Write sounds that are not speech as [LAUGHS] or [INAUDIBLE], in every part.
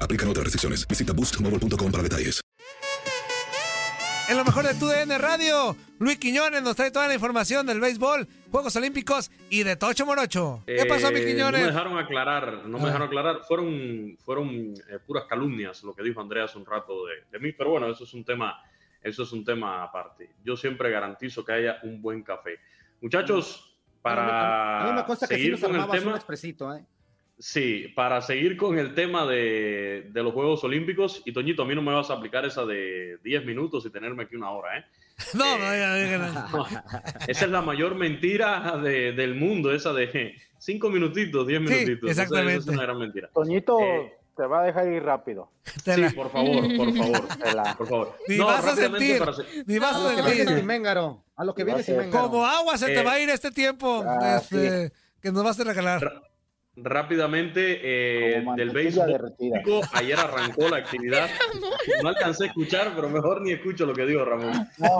Aplican otras restricciones. Visita boostmobile.com para detalles. En lo mejor de tu DN Radio, Luis Quiñones nos trae toda la información del béisbol, Juegos Olímpicos y de Tocho Morocho. ¿Qué pasó, mi Eh, Quiñones? No me dejaron aclarar, no me Ah. dejaron aclarar. Fueron, fueron eh, puras calumnias lo que dijo Andrea hace un rato de, de mí, pero bueno, eso es un tema, eso es un tema aparte. Yo siempre garantizo que haya un buen café. Muchachos, para a mí me consta que sí seguir nos con el armabas un tema, expresito, ¿eh? Sí, para seguir con el tema de, de los Juegos Olímpicos, y Toñito, a mí no me vas a aplicar esa de 10 minutos y tenerme aquí una hora, ¿eh? [LAUGHS] No, no, diga, [LAUGHS] diga, no. Esa es la mayor mentira de- del mundo, esa de cinco minutitos, diez Sí, minutitos. Esa- esa exactamente. es una gran mentira. Toñito Eh, te va a dejar ir rápido. Sí, por favor, por favor, Te la- por favor. Ni No, vas a sentir, para ni vas A a sentir. sin Méngaro. A lo que viene sin Gracias. Méngaro. Como agua se te Eh, va a ir este tiempo ah, este, que nos vas a regalar. Rápidamente, eh, del béisbol. Ayer arrancó la actividad. [LAUGHS] No alcancé a escuchar, pero mejor ni escucho lo que dijo Ramón. [LAUGHS] No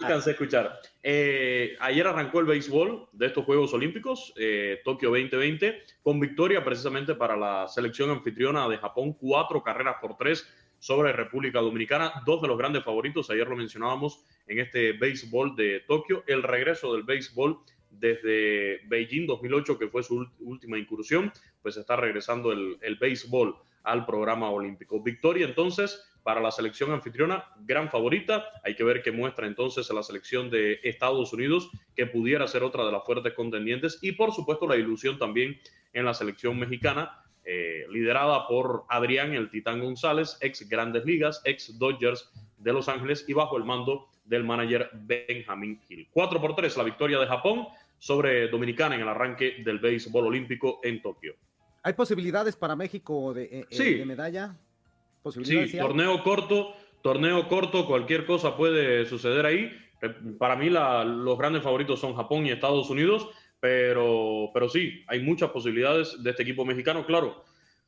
alcancé a escuchar. Eh, ayer arrancó el béisbol de estos Juegos Olímpicos, eh, Tokio 2020, con victoria precisamente para la selección anfitriona de Japón, cuatro carreras por tres sobre República Dominicana, dos de los grandes favoritos, ayer lo mencionábamos en este béisbol de Tokio, el regreso del béisbol desde Beijing 2008, que fue su última incursión, pues está regresando el, el béisbol al programa olímpico. Victoria entonces para la selección anfitriona, gran favorita. Hay que ver qué muestra entonces a la selección de Estados Unidos, que pudiera ser otra de las fuertes contendientes. Y por supuesto la ilusión también en la selección mexicana, eh, liderada por Adrián el Titán González, ex Grandes Ligas, ex Dodgers de Los Ángeles y bajo el mando del manager Benjamin Hill. 4 por 3 la victoria de Japón sobre Dominicana en el arranque del béisbol olímpico en Tokio. ¿Hay posibilidades para México de, eh, eh, Sí. de medalla? ¿Posibilidades? Sí, torneo corto, torneo corto, cualquier cosa puede suceder ahí. Eh, Para mí la- los grandes favoritos son Japón y Estados Unidos, pero, pero sí, hay muchas posibilidades de este equipo mexicano. Claro,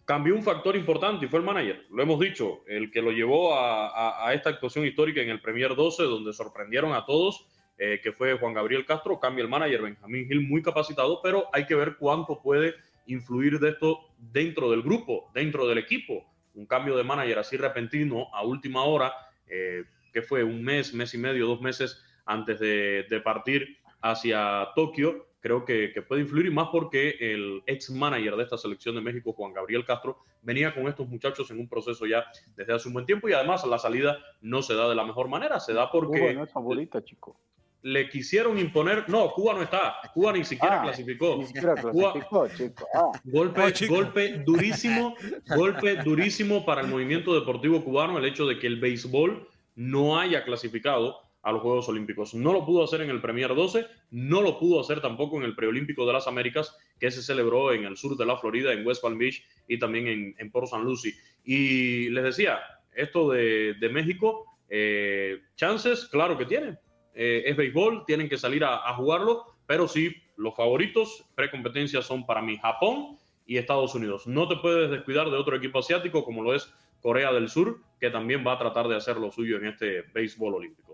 cambió un factor importante y fue el manager. Lo hemos dicho, el que lo llevó a, esta actuación histórica en el Premier 12, donde sorprendieron a todos, eh, que fue Juan Gabriel Castro. Cambia el manager Benjamín Gil, muy capacitado, pero hay que ver cuánto puede influir de esto dentro del grupo, dentro del equipo. Un cambio de manager así repentino a última hora, eh, que fue un mes, mes y medio, dos meses antes de, de partir hacia Tokio, creo que, que puede influir y más porque el ex manager de esta selección de México, Juan Gabriel Castro, venía con estos muchachos en un proceso ya desde hace un buen tiempo y además la salida no se da de la mejor manera, se da porque... Hugo no es favorita, chico. le quisieron imponer. No, Cuba no está. Cuba ni siquiera Ah, clasificó. Ni siquiera [LAUGHS] Cuba- clasificó, chico. Ah. Golpe, Oh, chico. golpe durísimo, [LAUGHS] golpe durísimo para el movimiento deportivo cubano el hecho de que el béisbol no haya clasificado a los Juegos Olímpicos. No lo pudo hacer en el Premier 12, no lo pudo hacer tampoco en el Preolímpico de las Américas, que se celebró en el sur de la Florida, en West Palm Beach y también en, en Port St. Lucie. Y les decía, esto de, de México, eh, chances, claro que tiene. Eh, es béisbol, tienen que salir a, a jugarlo, pero sí, los favoritos precompetencia son para mí Japón y Estados Unidos. No te puedes descuidar de otro equipo asiático como lo es Corea del Sur, que también va a tratar de hacer lo suyo en este béisbol olímpico.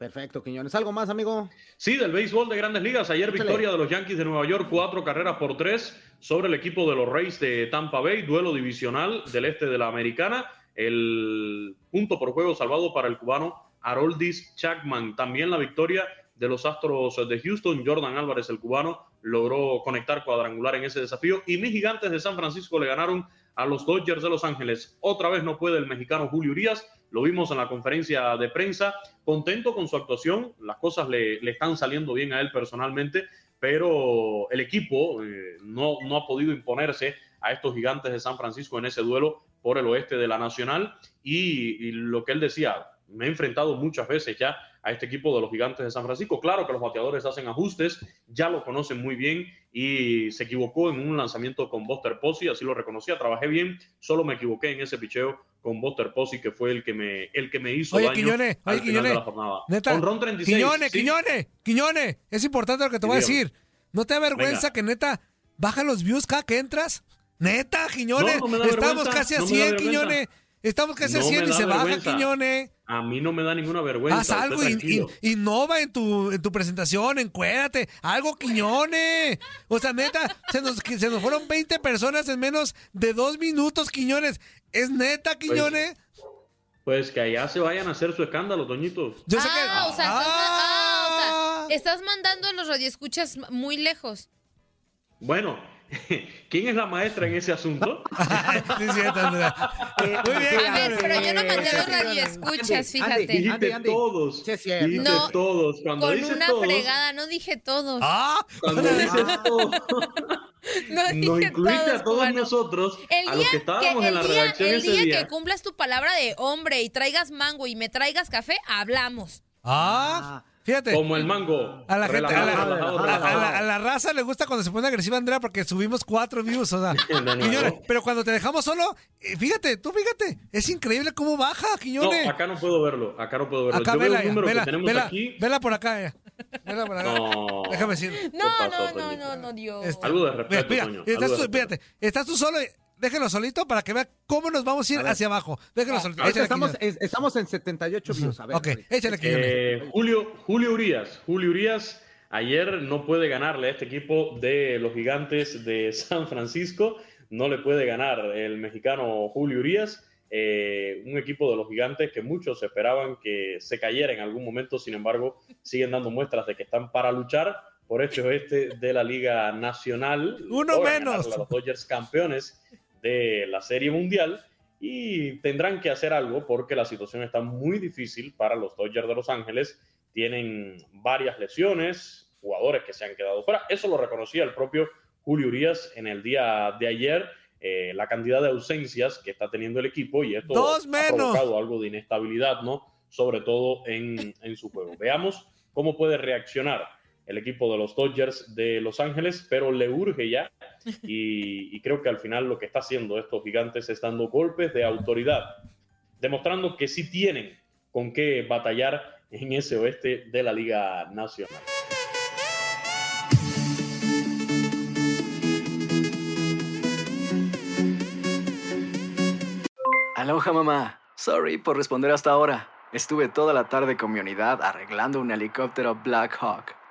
Perfecto, Quiñones. ¿Algo más, amigo? Sí, del béisbol de grandes ligas. Ayer Échale. victoria de los Yankees de Nueva York, cuatro carreras por tres sobre el equipo de los Rays de Tampa Bay, duelo divisional del este de la Americana. El punto por juego salvado para el cubano Haroldis Chapman. También la victoria de los Astros de Houston. Jordan Álvarez, el cubano, logró conectar cuadrangular en ese desafío. Y mis gigantes de San Francisco le ganaron a los Dodgers de Los Ángeles. Otra vez no puede el mexicano Julio Urias. Lo vimos en la conferencia de prensa. Contento con su actuación. Las cosas le, le están saliendo bien a él personalmente, pero el equipo eh, no, no ha podido imponerse a estos gigantes de San Francisco en ese duelo por el oeste de la Nacional. Y, y lo que él decía, me he enfrentado muchas veces ya a este equipo de los gigantes de San Francisco. Claro que los bateadores hacen ajustes, ya lo conocen muy bien y se equivocó en un lanzamiento con Buster Posey, así lo reconocía, trabajé bien, solo me equivoqué en ese picheo con Buster Posey, que fue el que me, el que me hizo Oye, daño Quiñones, al oye, final Quiñones, de la jornada. Neta, Con Ron 36. Quiñones, sí. Quiñones, Quiñones, es importante lo que te voy a decir. ¿No te da vergüenza Venga. que neta bajan los views cada que entras? Neta, Quiñones, No, no estamos casi a no me da 100, vergüenza. Quiñones. Estamos casi a No 100 me y se baja. Quiñones. A mí no me da ninguna vergüenza. Haz algo, in- tranquilo. in- innova en tu, en tu presentación, encuérdate, algo Quiñones. O sea, neta, se nos, se nos fueron 20 personas en menos de dos minutos, Quiñones. ¿Es neta, Quiñones? Pues que allá se vayan a hacer su escándalo, Toñito. Yo sé ah, que... o sea, estás, ah, o Ah. sea, estás mandando a los radioescuchas muy lejos. Bueno, [LAUGHS] ¿quién es la maestra en ese asunto? [LAUGHS] Sí, cierto, Andrea. [LAUGHS] Muy bien, A ver, pero yo no mandé a los Andy, radioescuchas, Andy, fíjate. Andy, Dijiste Andy. todos. Sí. Dijiste No, todos. Cuando Con dices una todos, fregada, no dije todos. Ah, cuando dices todos, no dije nos incluiste a todos cubano. nosotros, El a día, los que que, estábamos en el la día, redacción el ese día día. que cumplas tu palabra de hombre y traigas mango y me traigas café, hablamos. Ah, fíjate. Como el mango. A la gente, a la, a- a raza le gusta cuando se pone agresiva Andrea porque subimos cuatro views, o sea. [LAUGHS] Quiñones, pero cuando te dejamos solo, eh, fíjate, tú fíjate, es increíble cómo baja, No, Quiñones. acá no puedo verlo. Acá no puedo verlo. Acá Yo veo vela, el número vela, que tenemos vela, aquí. vela por acá, eh. Vela por acá. No. Déjame decir. No, pasó, no, no, Toñito? no, no, Dios. Este, Algo de respeto, mira, Toño, estás algo de tú, fíjate, estás tú solo, eh, déjelo solito para que vea cómo nos vamos a ir A hacia abajo. Déjelo solito. Ahorita Échale, estamos, es- estamos en 78 views. A ver, Ok, échale. Eh, Julio, Julio Urias. Julio Urias ayer no puede ganarle a este equipo de los gigantes de [LAUGHS] San Francisco. No le puede ganar el mexicano Julio Urias. eh, un equipo de los gigantes que muchos esperaban que se cayera en algún momento. Sin embargo, siguen dando muestras de que están para luchar por este oeste de la Liga Nacional. Uno menos. a los Dodgers campeones de la Serie Mundial y tendrán que hacer algo porque la situación está muy difícil para los Dodgers de Los Ángeles. Tienen varias lesiones, jugadores que se han quedado fuera. Eso lo reconocía el propio Julio Urias en el día de ayer. eh, la cantidad de ausencias que está teniendo el equipo y esto Dos ha provocado algo de inestabilidad, ¿no? Sobre todo en, en su juego. Veamos cómo puede reaccionar el equipo de los Dodgers de Los Ángeles, pero le urge ya [LAUGHS] y, y creo que al final lo que está haciendo estos gigantes es dando golpes de autoridad, demostrando que sí tienen con qué batallar en ese oeste de la Liga Nacional. Aloha mamá. Sorry por responder hasta ahora. Estuve toda la tarde con mi unidad arreglando un helicóptero Black Hawk.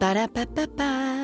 Ba-da-ba-ba-ba.